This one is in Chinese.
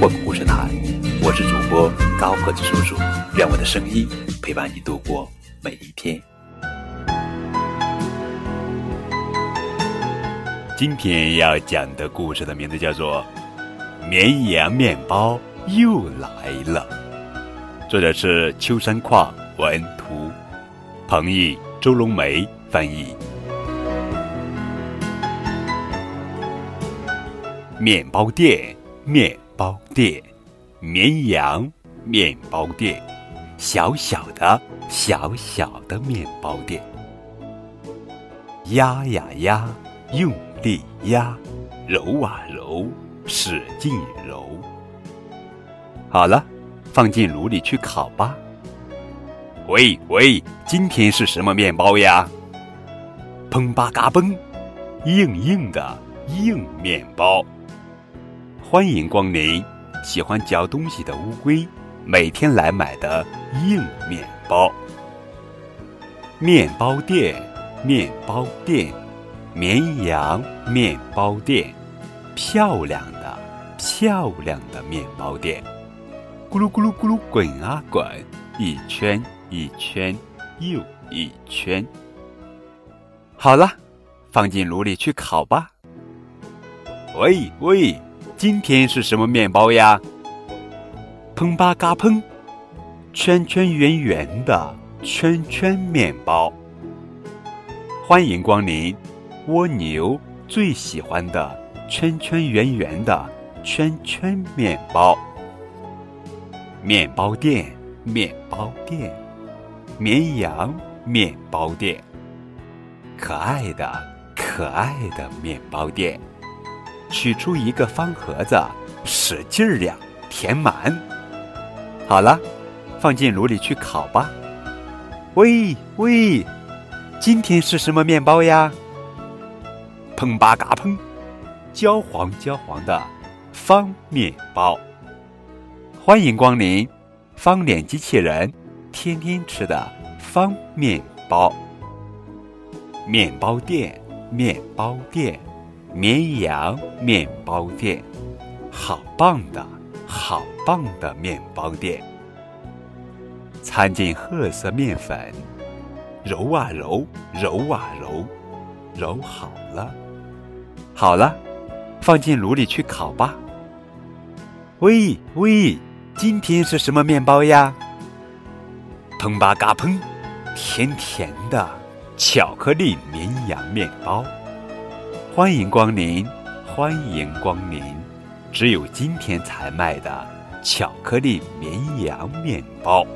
混故事台，我是主播高个子叔叔，愿我的声音陪伴你度过每一天。今天要讲的故事的名字叫做《绵羊面包又来了》，作者是秋山矿文图，彭毅、周龙梅翻译。面包店，面包店，绵羊面包店，小小的小小的面包店，压呀压，用力压，揉啊揉，使劲揉。好了，放进炉里去烤吧。喂喂，今天是什么面包呀？砰吧嘎嘣，硬硬的硬面包。欢迎光临，喜欢嚼东西的乌龟每天来买的硬面包。面包店，面包店，绵羊面包店，漂亮的漂亮的面包店，咕噜咕噜咕噜滚啊滚，一圈一圈又一圈。好了，放进炉里去烤吧。喂喂。今天是什么面包呀？砰吧嘎砰，圈圈圆圆的圈圈面包。欢迎光临，蜗牛最喜欢的圈圈圆圆的圈圈面包。面包店，面包店，绵羊面包店，可爱的可爱的面包店。取出一个方盒子，使劲儿量，填满。好了，放进炉里去烤吧。喂喂，今天是什么面包呀？砰吧嘎砰，焦黄焦黄的方面包。欢迎光临，方脸机器人天天吃的方面包。面包店，面包店。绵羊面包店，好棒的，好棒的面包店。掺进褐色面粉，揉啊揉，揉啊揉，揉好了，好了，放进炉里去烤吧。喂喂，今天是什么面包呀？砰吧嘎砰，甜甜的巧克力绵羊面包。欢迎光临，欢迎光临！只有今天才卖的巧克力绵羊面包。